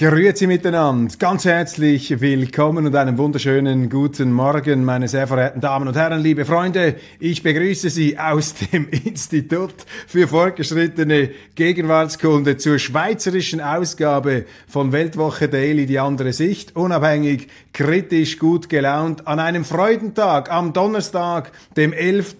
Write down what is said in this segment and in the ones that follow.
Grüezi miteinander, ganz herzlich willkommen und einen wunderschönen guten Morgen, meine sehr verehrten Damen und Herren, liebe Freunde. Ich begrüße Sie aus dem Institut für fortgeschrittene Gegenwartskunde zur schweizerischen Ausgabe von Weltwoche Daily, die andere Sicht, unabhängig, kritisch, gut gelaunt, an einem Freudentag, am Donnerstag, dem 11.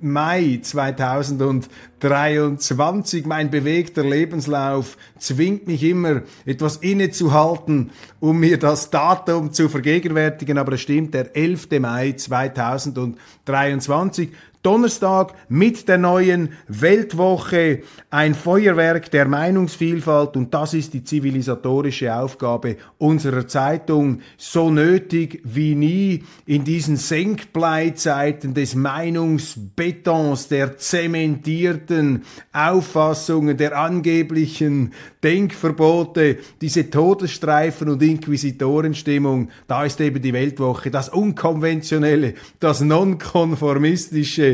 Mai 2000 23. Mein bewegter Lebenslauf zwingt mich immer, etwas innezuhalten, um mir das Datum zu vergegenwärtigen. Aber es stimmt, der 11. Mai 2023. Donnerstag mit der neuen Weltwoche. Ein Feuerwerk der Meinungsvielfalt. Und das ist die zivilisatorische Aufgabe unserer Zeitung, so nötig wie nie in diesen Senkbleizeiten des Meinungsbetons, der zementierten Auffassungen, der angeblichen Denkverbote, diese Todesstreifen und Inquisitorenstimmung, da ist eben die Weltwoche, das Unkonventionelle, das Nonkonformistische,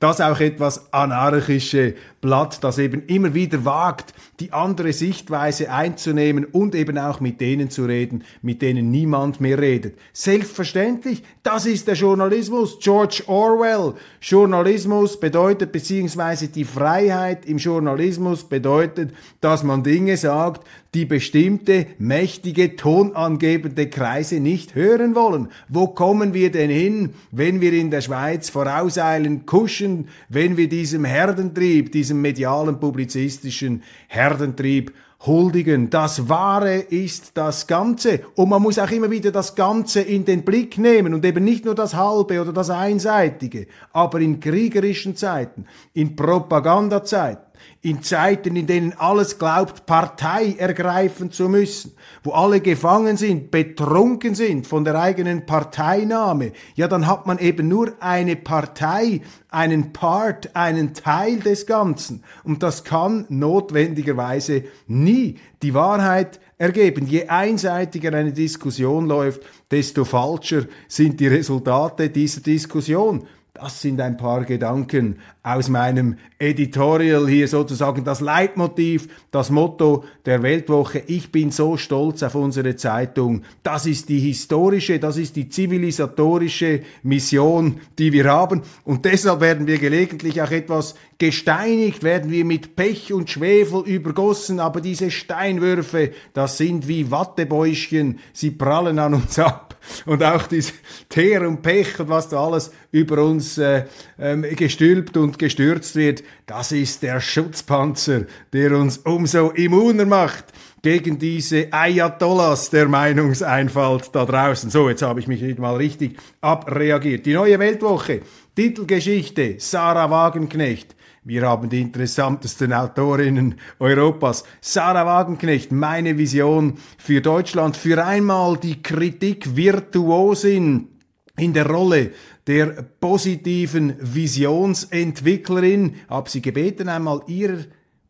das auch etwas anarchische Blatt, das eben immer wieder wagt, die andere Sichtweise einzunehmen und eben auch mit denen zu reden, mit denen niemand mehr redet. Selbstverständlich, das ist der Journalismus. George Orwell. Journalismus bedeutet, beziehungsweise die Freiheit im Journalismus bedeutet, dass man Dinge sagt, die bestimmte, mächtige, tonangebende Kreise nicht hören wollen. Wo kommen wir denn hin, wenn wir in der Schweiz vorauseilen, kuschen, wenn wir diesem Herdentrieb, diesem medialen, publizistischen Herdentrieb huldigen. Das Wahre ist das Ganze. Und man muss auch immer wieder das Ganze in den Blick nehmen und eben nicht nur das Halbe oder das Einseitige, aber in kriegerischen Zeiten, in Propagandazeiten in Zeiten, in denen alles glaubt, Partei ergreifen zu müssen, wo alle gefangen sind, betrunken sind von der eigenen Parteinahme, ja, dann hat man eben nur eine Partei, einen Part, einen Teil des Ganzen. Und das kann notwendigerweise nie die Wahrheit ergeben. Je einseitiger eine Diskussion läuft, desto falscher sind die Resultate dieser Diskussion. Das sind ein paar Gedanken aus meinem Editorial hier sozusagen das Leitmotiv, das Motto der Weltwoche. Ich bin so stolz auf unsere Zeitung. Das ist die historische, das ist die zivilisatorische Mission, die wir haben. Und deshalb werden wir gelegentlich auch etwas gesteinigt, werden wir mit Pech und Schwefel übergossen. Aber diese Steinwürfe, das sind wie Wattebäuschen. Sie prallen an uns ab. Und auch dieses Teer und Pech und was da alles über uns äh, ähm, gestülpt und gestürzt wird, das ist der Schutzpanzer, der uns umso immuner macht gegen diese Ayatollahs der Meinungseinfalt da draußen. So, jetzt habe ich mich nicht mal richtig abreagiert. Die neue Weltwoche, Titelgeschichte, Sarah Wagenknecht. Wir haben die interessantesten Autorinnen Europas. Sarah Wagenknecht, meine Vision für Deutschland. Für einmal die Kritik Virtuosin in der Rolle der positiven Visionsentwicklerin. Hab sie gebeten, einmal ihr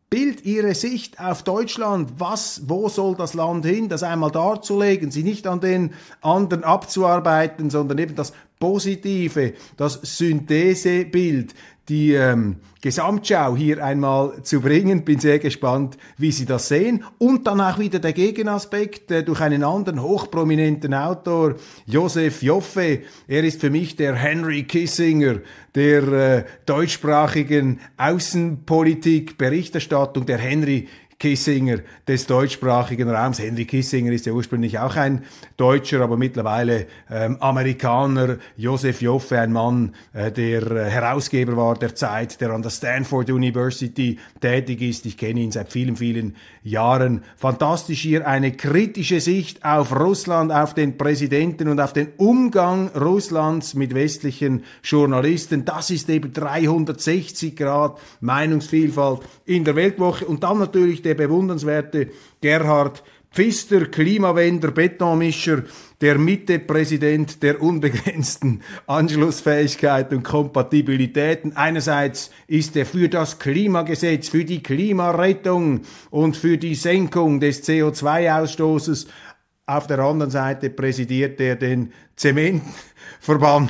Bild, ihre Sicht auf Deutschland, was, wo soll das Land hin, das einmal darzulegen, sie nicht an den anderen abzuarbeiten, sondern eben das Positive, das Synthesebild, die ähm, Gesamtschau hier einmal zu bringen. Bin sehr gespannt, wie Sie das sehen. Und dann auch wieder der Gegenaspekt äh, durch einen anderen hochprominenten Autor, Josef Joffe. Er ist für mich der Henry Kissinger der äh, deutschsprachigen Außenpolitik, Berichterstattung. Der Henry Kissinger des deutschsprachigen Raums. Henry Kissinger ist ja ursprünglich auch ein Deutscher, aber mittlerweile ähm, Amerikaner. Josef Joffe, ein Mann, äh, der äh, Herausgeber war der Zeit, der an der Stanford University tätig ist. Ich kenne ihn seit vielen, vielen Jahren. Fantastisch hier eine kritische Sicht auf Russland, auf den Präsidenten und auf den Umgang Russlands mit westlichen Journalisten. Das ist eben 360 Grad Meinungsvielfalt in der Weltwoche. Und dann natürlich der bewundernswerte Gerhard Pfister, Klimawender, Betonmischer, der Mitte-Präsident der unbegrenzten Anschlussfähigkeit und Kompatibilitäten. Einerseits ist er für das Klimagesetz, für die Klimarettung und für die Senkung des CO2-Ausstoßes. Auf der anderen Seite präsidiert er den Zementverband,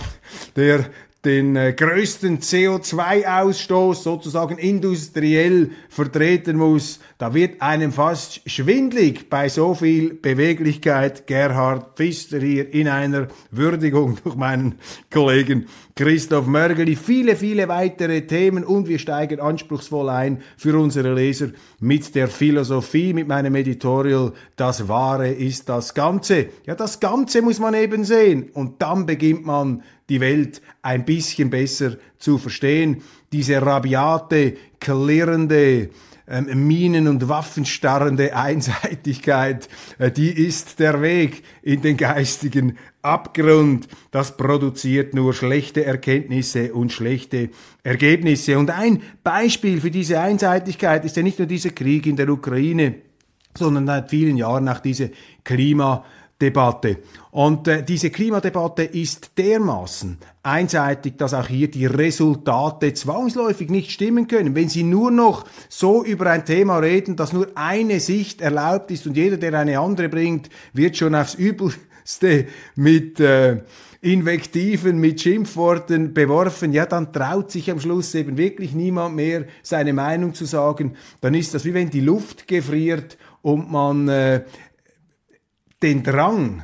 der den äh, größten CO2-Ausstoß sozusagen industriell vertreten muss, da wird einem fast schwindlig bei so viel Beweglichkeit. Gerhard Pfister hier in einer Würdigung durch meinen Kollegen Christoph Mörgeli. Viele, viele weitere Themen und wir steigen anspruchsvoll ein für unsere Leser mit der Philosophie, mit meinem Editorial. Das Wahre ist das Ganze. Ja, das Ganze muss man eben sehen und dann beginnt man die Welt ein bisschen besser zu verstehen. Diese rabiate, klirrende, ähm, Minen- und Waffenstarrende Einseitigkeit, äh, die ist der Weg in den geistigen Abgrund. Das produziert nur schlechte Erkenntnisse und schlechte Ergebnisse. Und ein Beispiel für diese Einseitigkeit ist ja nicht nur dieser Krieg in der Ukraine, sondern seit vielen Jahren auch diese Klima- Debatte. Und äh, diese Klimadebatte ist dermaßen einseitig, dass auch hier die Resultate zwangsläufig nicht stimmen können. Wenn Sie nur noch so über ein Thema reden, dass nur eine Sicht erlaubt ist und jeder, der eine andere bringt, wird schon aufs Übelste mit äh, Invektiven, mit Schimpfworten beworfen, ja, dann traut sich am Schluss eben wirklich niemand mehr seine Meinung zu sagen. Dann ist das wie wenn die Luft gefriert und man äh, den Drang,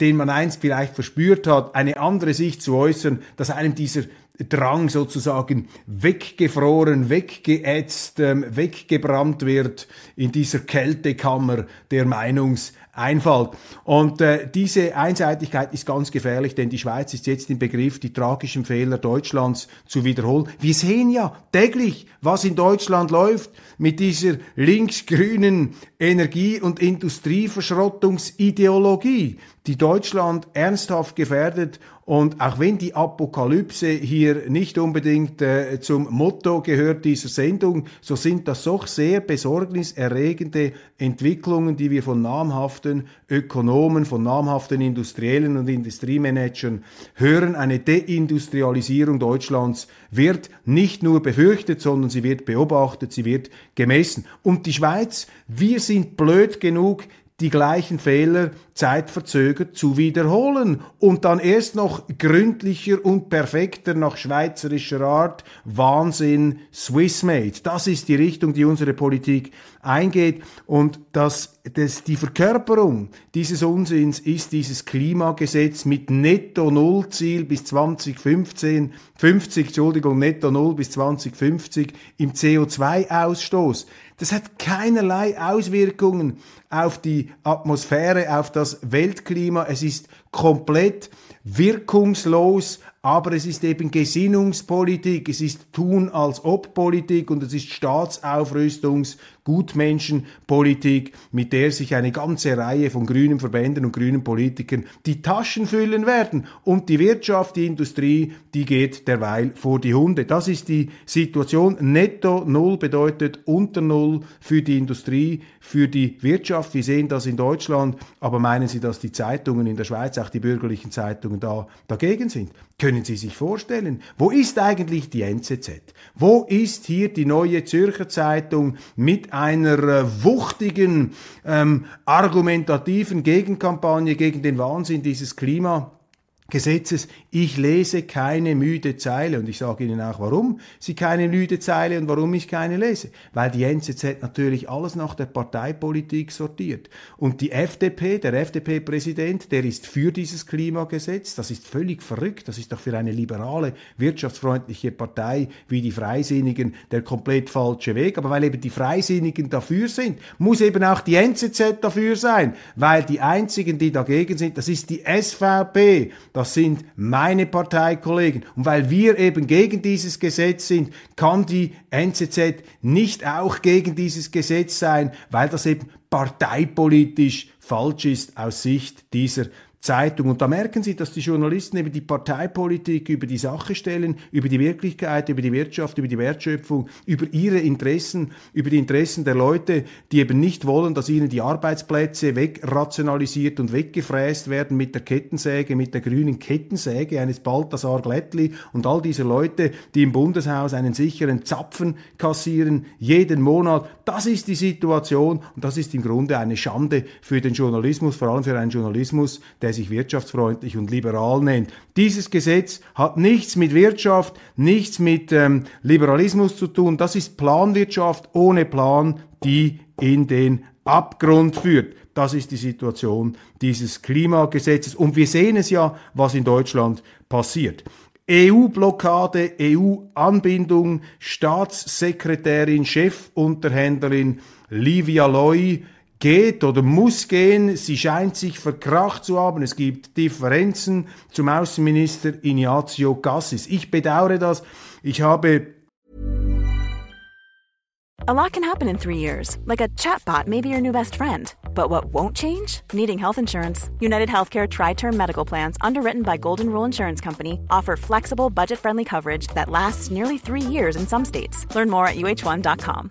den man einst vielleicht verspürt hat, eine andere Sicht zu äußern, dass einem dieser Drang sozusagen weggefroren, weggeätzt, ähm, weggebrannt wird in dieser Kältekammer der Meinungs- Einfall. Und äh, diese Einseitigkeit ist ganz gefährlich, denn die Schweiz ist jetzt im Begriff, die tragischen Fehler Deutschlands zu wiederholen. Wir sehen ja täglich, was in Deutschland läuft mit dieser linksgrünen Energie- und Industrieverschrottungsideologie, die Deutschland ernsthaft gefährdet und auch wenn die Apokalypse hier nicht unbedingt äh, zum Motto gehört dieser Sendung, so sind das doch sehr besorgniserregende Entwicklungen, die wir von namhaften Ökonomen, von namhaften Industriellen und Industriemanagern hören. Eine Deindustrialisierung Deutschlands wird nicht nur befürchtet, sondern sie wird beobachtet, sie wird gemessen. Und die Schweiz, wir sind blöd genug, die gleichen Fehler zeitverzögert zu wiederholen und dann erst noch gründlicher und perfekter nach schweizerischer Art Wahnsinn Swissmade. Das ist die Richtung, die unsere Politik eingeht und das, das, die Verkörperung dieses Unsinns ist dieses Klimagesetz mit Netto Null Ziel bis 2015, 50, Entschuldigung, Netto Null bis 2050 im CO2-Ausstoß. Das hat keinerlei Auswirkungen auf die Atmosphäre, auf das Weltklima. Es ist komplett wirkungslos, aber es ist eben Gesinnungspolitik, es ist Tun als ob Politik und es ist Staatsaufrüstungs- Gutmenschenpolitik, mit der sich eine ganze Reihe von grünen Verbänden und grünen Politikern die Taschen füllen werden. Und die Wirtschaft, die Industrie, die geht derweil vor die Hunde. Das ist die Situation. Netto Null bedeutet unter Null für die Industrie, für die Wirtschaft. Wir sehen das in Deutschland. Aber meinen Sie, dass die Zeitungen in der Schweiz, auch die bürgerlichen Zeitungen da dagegen sind? Können Sie sich vorstellen? Wo ist eigentlich die NZZ? Wo ist hier die neue Zürcher Zeitung mit einer äh, wuchtigen, ähm, argumentativen Gegenkampagne gegen den Wahnsinn dieses Klima? Gesetzes, ich lese keine müde Zeile und ich sage Ihnen auch, warum Sie keine müde Zeile und warum ich keine lese. Weil die NZZ natürlich alles nach der Parteipolitik sortiert. Und die FDP, der FDP-Präsident, der ist für dieses Klimagesetz. Das ist völlig verrückt. Das ist doch für eine liberale, wirtschaftsfreundliche Partei wie die Freisinnigen der komplett falsche Weg. Aber weil eben die Freisinnigen dafür sind, muss eben auch die NZZ dafür sein. Weil die einzigen, die dagegen sind, das ist die SVP das sind meine Parteikollegen. Und weil wir eben gegen dieses Gesetz sind, kann die NZZ nicht auch gegen dieses Gesetz sein, weil das eben parteipolitisch falsch ist aus Sicht dieser Zeitung. Und da merken Sie, dass die Journalisten eben die Parteipolitik über die Sache stellen, über die Wirklichkeit, über die Wirtschaft, über die Wertschöpfung, über ihre Interessen, über die Interessen der Leute, die eben nicht wollen, dass ihnen die Arbeitsplätze wegrationalisiert und weggefräst werden mit der Kettensäge, mit der grünen Kettensäge eines Balthasar Glättli und all diese Leute, die im Bundeshaus einen sicheren Zapfen kassieren, jeden Monat. Das ist die Situation und das ist im Grunde eine Schande für den Journalismus, vor allem für einen Journalismus, der sich wirtschaftsfreundlich und liberal nennt. Dieses Gesetz hat nichts mit Wirtschaft, nichts mit ähm, Liberalismus zu tun. Das ist Planwirtschaft ohne Plan, die in den Abgrund führt. Das ist die Situation dieses Klimagesetzes. Und wir sehen es ja, was in Deutschland passiert. EU-Blockade, EU-Anbindung, Staatssekretärin, Chefunterhändlerin Livia Loy geht oder muss gehen. Sie scheint sich verkracht zu haben. Es gibt Differenzen zum Außenminister Ignazio Cassis. Ich bedauere das. Ich habe A lot can happen in three years, like a chatbot may be your new best friend. But what won't change? Needing health insurance. United Healthcare Tri Term Medical Plans, underwritten by Golden Rule Insurance Company, offer flexible, budget friendly coverage that lasts nearly three years in some states. Learn more at uh1.com.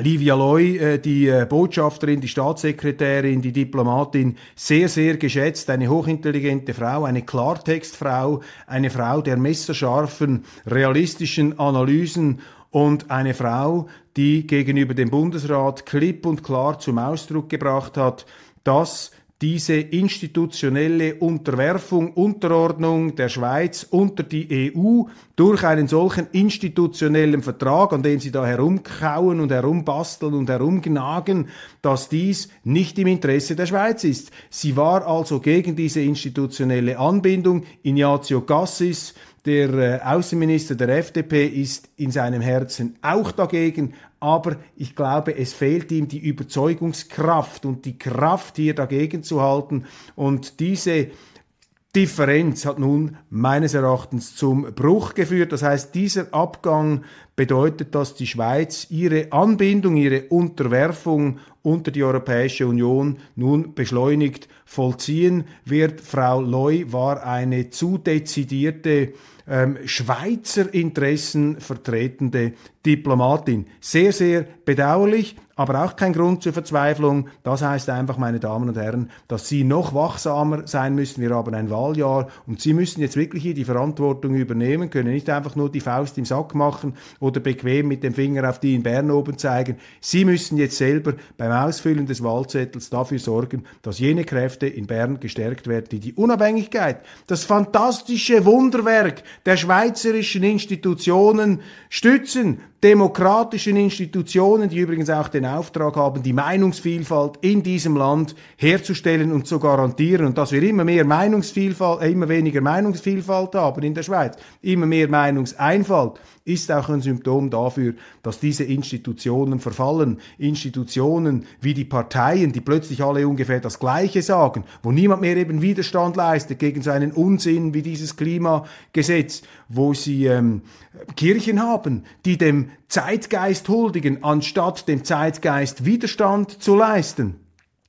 Livia Loy, äh, die äh, Botschafterin, die Staatssekretärin, die Diplomatin, sehr, sehr geschätzt, eine hochintelligente Frau, eine Klartextfrau, eine Frau der messerscharfen, realistischen Analysen und eine Frau, die gegenüber dem Bundesrat klipp und klar zum Ausdruck gebracht hat, dass diese institutionelle Unterwerfung, Unterordnung der Schweiz unter die EU durch einen solchen institutionellen Vertrag, an dem sie da herumkauen und herumbasteln und herumgnagen, dass dies nicht im Interesse der Schweiz ist. Sie war also gegen diese institutionelle Anbindung. Ignazio Cassis, der äh, Außenminister der FDP ist in seinem Herzen auch dagegen, aber ich glaube, es fehlt ihm die Überzeugungskraft und die Kraft, hier dagegen zu halten. Und diese Differenz hat nun meines Erachtens zum Bruch geführt. Das heißt, dieser Abgang bedeutet, dass die Schweiz ihre Anbindung, ihre Unterwerfung unter die Europäische Union nun beschleunigt vollziehen wird. Frau Loy war eine zu dezidierte ähm, Schweizer Interessen vertretende Diplomatin. Sehr, sehr bedauerlich, aber auch kein Grund zur Verzweiflung. Das heißt einfach, meine Damen und Herren, dass Sie noch wachsamer sein müssen. Wir haben ein Wahljahr und Sie müssen jetzt wirklich hier die Verantwortung übernehmen, können nicht einfach nur die Faust im Sack machen oder bequem mit dem Finger auf die in Bern oben zeigen. Sie müssen jetzt selber beim Ausfüllen des Wahlzettels dafür sorgen, dass jene Kräfte in Bern gestärkt werden, die die Unabhängigkeit, das fantastische Wunderwerk der schweizerischen Institutionen stützen, demokratischen Institutionen, die übrigens auch den Auftrag haben, die Meinungsvielfalt in diesem Land herzustellen und zu garantieren und dass wir immer mehr Meinungsvielfalt, äh, immer weniger Meinungsvielfalt haben in der Schweiz, immer mehr Meinungseinfalt, ist auch ein Symptom dafür, dass diese Institutionen verfallen. Institutionen wie die Parteien, die plötzlich alle ungefähr das Gleiche sagen, wo niemand mehr eben Widerstand leistet gegen so einen Unsinn wie dieses Klimagesetz, wo sie ähm, Kirchen haben, die dem Zeitgeist huldigen, anstatt dem Zeitgeist Widerstand zu leisten.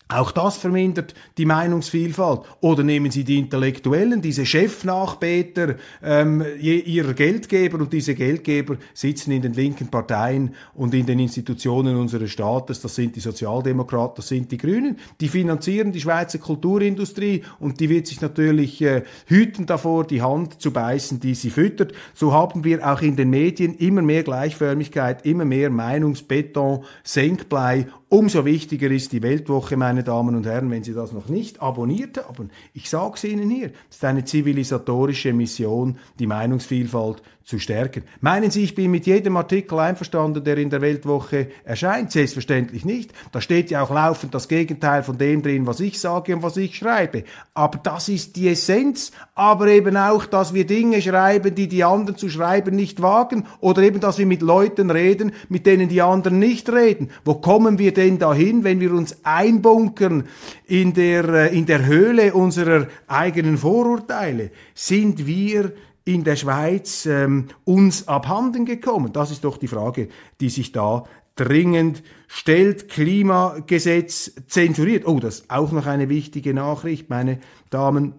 Auch das vermindert die Meinungsvielfalt. Oder nehmen Sie die Intellektuellen, diese Chefnachbeter ähm, ihrer Geldgeber und diese Geldgeber sitzen in den linken Parteien und in den Institutionen unseres Staates. Das sind die Sozialdemokraten, das sind die Grünen. Die finanzieren die Schweizer Kulturindustrie und die wird sich natürlich äh, hüten davor, die Hand zu beißen, die sie füttert. So haben wir auch in den Medien immer mehr Gleichförmigkeit, immer mehr Meinungsbeton, Senkblei Umso wichtiger ist die Weltwoche, meine Damen und Herren, wenn Sie das noch nicht abonniert haben. Ich sage es Ihnen hier, es ist eine zivilisatorische Mission, die Meinungsvielfalt zu stärken. Meinen Sie, ich bin mit jedem Artikel einverstanden, der in der Weltwoche erscheint? Selbstverständlich nicht. Da steht ja auch laufend das Gegenteil von dem drin, was ich sage und was ich schreibe. Aber das ist die Essenz. Aber eben auch, dass wir Dinge schreiben, die die anderen zu schreiben nicht wagen. Oder eben, dass wir mit Leuten reden, mit denen die anderen nicht reden. Wo kommen wir denn dahin, wenn wir uns einbunkern in der, äh, in der Höhle unserer eigenen Vorurteile? Sind wir in der Schweiz ähm, uns abhanden gekommen? Das ist doch die Frage, die sich da dringend stellt. Klimagesetz zensuriert. Oh, das ist auch noch eine wichtige Nachricht, meine Damen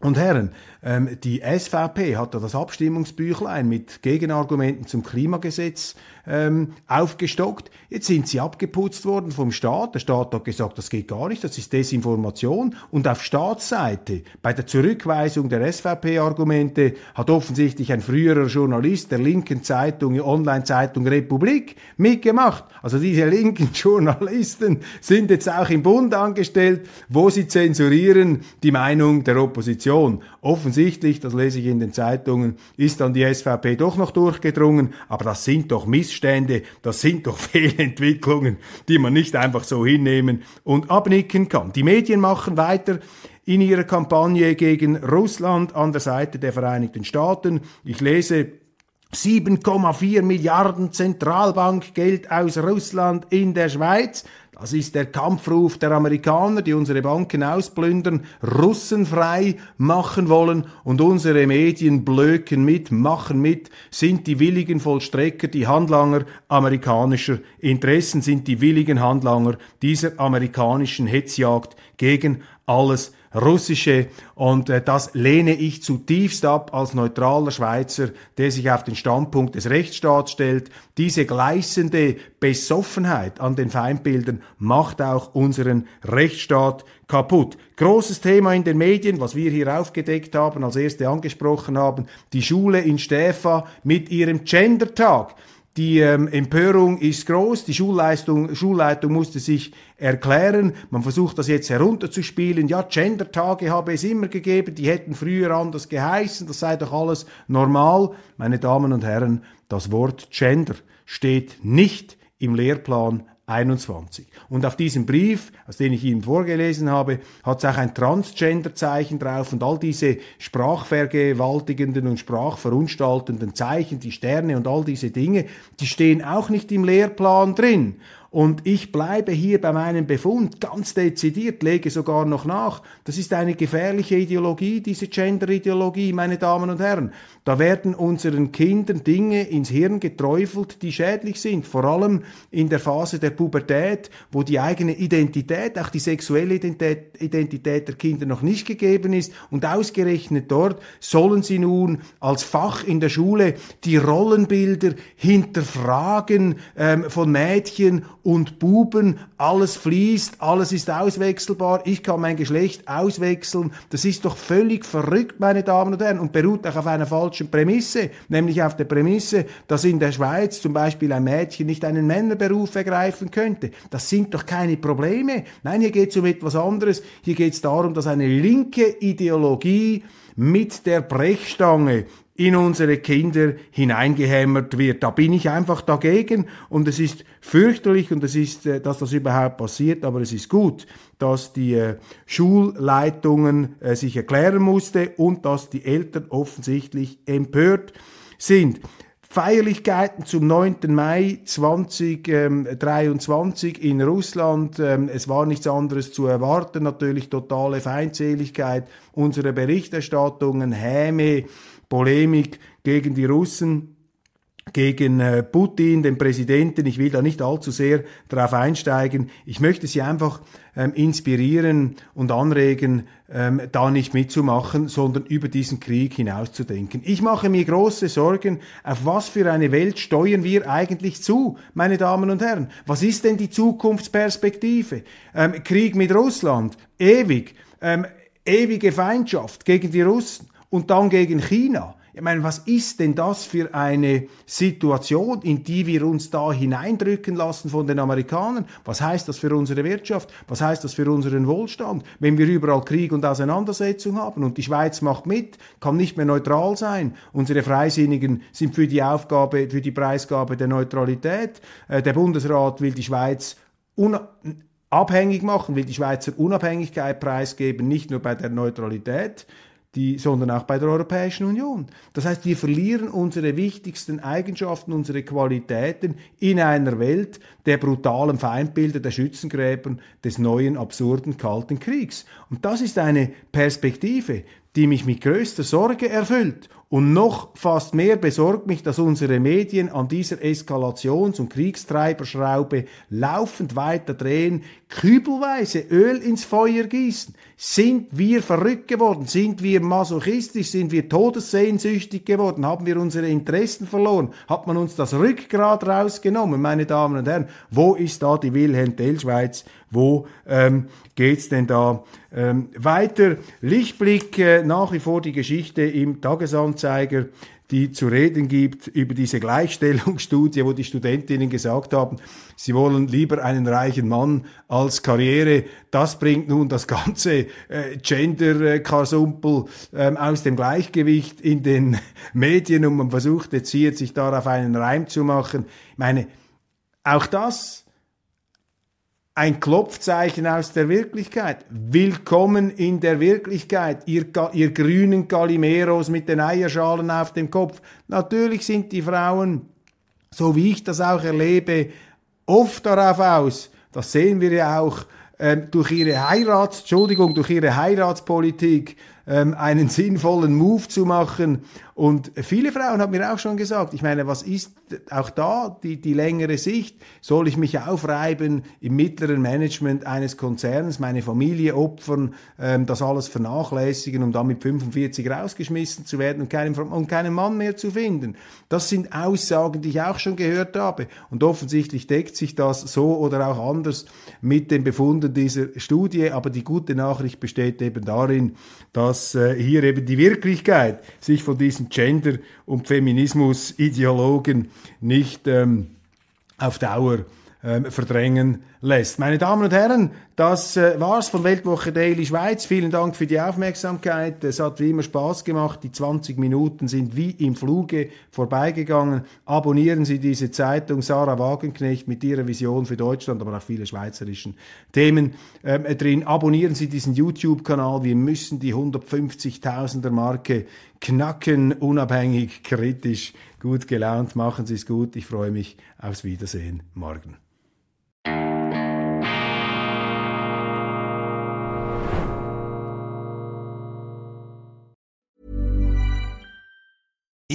und Herren. Ähm, die SVP hat da das Abstimmungsbüchlein mit Gegenargumenten zum Klimagesetz ähm, aufgestockt. Jetzt sind sie abgeputzt worden vom Staat. Der Staat hat gesagt, das geht gar nicht, das ist Desinformation. Und auf Staatsseite, bei der Zurückweisung der SVP-Argumente, hat offensichtlich ein früherer Journalist der linken Zeitung, Online-Zeitung Republik, mitgemacht. Also diese linken Journalisten sind jetzt auch im Bund angestellt, wo sie zensurieren die Meinung der Opposition. Offensichtlich, das lese ich in den Zeitungen, ist dann die SVP doch noch durchgedrungen, aber das sind doch Missstände, das sind doch Fehlentwicklungen, die man nicht einfach so hinnehmen und abnicken kann. Die Medien machen weiter in ihrer Kampagne gegen Russland an der Seite der Vereinigten Staaten. Ich lese 7,4 Milliarden Zentralbankgeld aus Russland in der Schweiz. Das ist der Kampfruf der Amerikaner, die unsere Banken ausplündern, Russen frei machen wollen und unsere Medien blöken mit, machen mit, sind die willigen Vollstrecker, die Handlanger amerikanischer Interessen, sind die willigen Handlanger dieser amerikanischen Hetzjagd gegen alles russische und äh, das lehne ich zutiefst ab als neutraler Schweizer, der sich auf den Standpunkt des Rechtsstaats stellt. Diese gleißende Besoffenheit an den Feindbildern macht auch unseren Rechtsstaat kaputt. Großes Thema in den Medien, was wir hier aufgedeckt haben, als erste angesprochen haben, die Schule in Stäfa mit ihrem Gendertag. Die ähm, Empörung ist groß, die Schulleistung, Schulleitung musste sich erklären. Man versucht das jetzt herunterzuspielen. Ja, Gender-Tage habe es immer gegeben, die hätten früher anders geheißen, das sei doch alles normal. Meine Damen und Herren, das Wort Gender steht nicht im Lehrplan 21. Und auf diesem Brief, aus dem ich Ihnen vorgelesen habe, hat es auch ein Transgender-Zeichen drauf und all diese sprachvergewaltigenden und sprachverunstaltenden Zeichen, die Sterne und all diese Dinge, die stehen auch nicht im Lehrplan drin. Und ich bleibe hier bei meinem Befund ganz dezidiert, lege sogar noch nach. Das ist eine gefährliche Ideologie, diese Gender-Ideologie, meine Damen und Herren. Da werden unseren Kindern Dinge ins Hirn geträufelt, die schädlich sind. Vor allem in der Phase der Pubertät, wo die eigene Identität, auch die sexuelle Identität, der Kinder noch nicht gegeben ist. Und ausgerechnet dort sollen sie nun als Fach in der Schule die Rollenbilder hinterfragen ähm, von Mädchen und Buben, alles fließt, alles ist auswechselbar, ich kann mein Geschlecht auswechseln. Das ist doch völlig verrückt, meine Damen und Herren, und beruht auch auf einer falschen Prämisse, nämlich auf der Prämisse, dass in der Schweiz zum Beispiel ein Mädchen nicht einen Männerberuf ergreifen könnte. Das sind doch keine Probleme. Nein, hier geht es um etwas anderes. Hier geht es darum, dass eine linke Ideologie mit der Brechstange in unsere Kinder hineingehämmert wird. Da bin ich einfach dagegen und es ist fürchterlich und es ist, äh, dass das überhaupt passiert, aber es ist gut, dass die äh, Schulleitungen äh, sich erklären musste und dass die Eltern offensichtlich empört sind. Feierlichkeiten zum 9. Mai 2023 in Russland. Ähm, es war nichts anderes zu erwarten. Natürlich totale Feindseligkeit. Unsere Berichterstattungen, Häme, Polemik gegen die Russen. gegen äh, Putin, den Präsidenten. Ich will da nicht allzu sehr darauf einsteigen. Ich möchte Sie einfach ähm, inspirieren und anregen, ähm, da nicht mitzumachen, sondern über diesen Krieg hinauszudenken. Ich mache mir große Sorgen, auf was für eine Welt steuern wir eigentlich zu, meine Damen und Herren. Was ist denn die Zukunftsperspektive? Ähm, Krieg mit Russland, ewig, ähm, ewige Feindschaft gegen die Russen und dann gegen China. Ich meine, was ist denn das für eine Situation, in die wir uns da hineindrücken lassen von den Amerikanern? Was heißt das für unsere Wirtschaft? Was heißt das für unseren Wohlstand? Wenn wir überall Krieg und Auseinandersetzung haben und die Schweiz macht mit, kann nicht mehr neutral sein. Unsere Freisinnigen sind für die Aufgabe, für die Preisgabe der Neutralität. Äh, der Bundesrat will die Schweiz abhängig machen, will die Schweizer Unabhängigkeit preisgeben, nicht nur bei der Neutralität, die, sondern auch bei der Europäischen Union. Das heißt, wir verlieren unsere wichtigsten Eigenschaften, unsere Qualitäten in einer Welt der brutalen Feindbilder, der Schützengräber, des neuen, absurden Kalten Kriegs. Und das ist eine Perspektive, die mich mit größter Sorge erfüllt. Und noch fast mehr besorgt mich, dass unsere Medien an dieser Eskalations- und Kriegstreiberschraube laufend weiter drehen, kübelweise Öl ins Feuer gießen. Sind wir verrückt geworden? Sind wir masochistisch? Sind wir todessehnsüchtig geworden? Haben wir unsere Interessen verloren? Hat man uns das Rückgrat rausgenommen, meine Damen und Herren? Wo ist da die Wilhelm Tell-Schweiz? Wo ähm, geht's denn da ähm, weiter? Lichtblick äh, nach wie vor die Geschichte im Tagesanzeiger die zu reden gibt über diese Gleichstellungsstudie, wo die Studentinnen gesagt haben, sie wollen lieber einen reichen Mann als Karriere. Das bringt nun das ganze äh, Gender-Kasumpel ähm, aus dem Gleichgewicht in den Medien und man versucht jetzt hier sich darauf einen Reim zu machen. Ich meine, auch das ein Klopfzeichen aus der Wirklichkeit. Willkommen in der Wirklichkeit, ihr, ihr grünen Galimeros mit den Eierschalen auf dem Kopf. Natürlich sind die Frauen, so wie ich das auch erlebe, oft darauf aus, das sehen wir ja auch, äh, durch ihre Heirats, Entschuldigung, durch ihre Heiratspolitik ähm, einen sinnvollen Move zu machen. Und viele Frauen haben mir auch schon gesagt, ich meine, was ist auch da die, die längere Sicht? Soll ich mich aufreiben im mittleren Management eines Konzerns, meine Familie opfern, ähm, das alles vernachlässigen, um dann mit 45 rausgeschmissen zu werden und keinen, und keinen Mann mehr zu finden? Das sind Aussagen, die ich auch schon gehört habe. Und offensichtlich deckt sich das so oder auch anders mit den Befunden dieser Studie. Aber die gute Nachricht besteht eben darin, dass äh, hier eben die Wirklichkeit sich von diesen Gender- und Feminismus-Ideologen nicht ähm, auf Dauer ähm, verdrängen lässt. Meine Damen und Herren, das äh, war's von Weltwoche Daily Schweiz. Vielen Dank für die Aufmerksamkeit. Es hat wie immer Spaß gemacht. Die 20 Minuten sind wie im Fluge vorbeigegangen. Abonnieren Sie diese Zeitung Sarah Wagenknecht mit ihrer Vision für Deutschland, aber auch viele schweizerischen Themen ähm, drin. Abonnieren Sie diesen YouTube-Kanal. Wir müssen die 150.000er Marke knacken, unabhängig, kritisch, gut gelaunt. Machen Sie es gut. Ich freue mich aufs Wiedersehen morgen.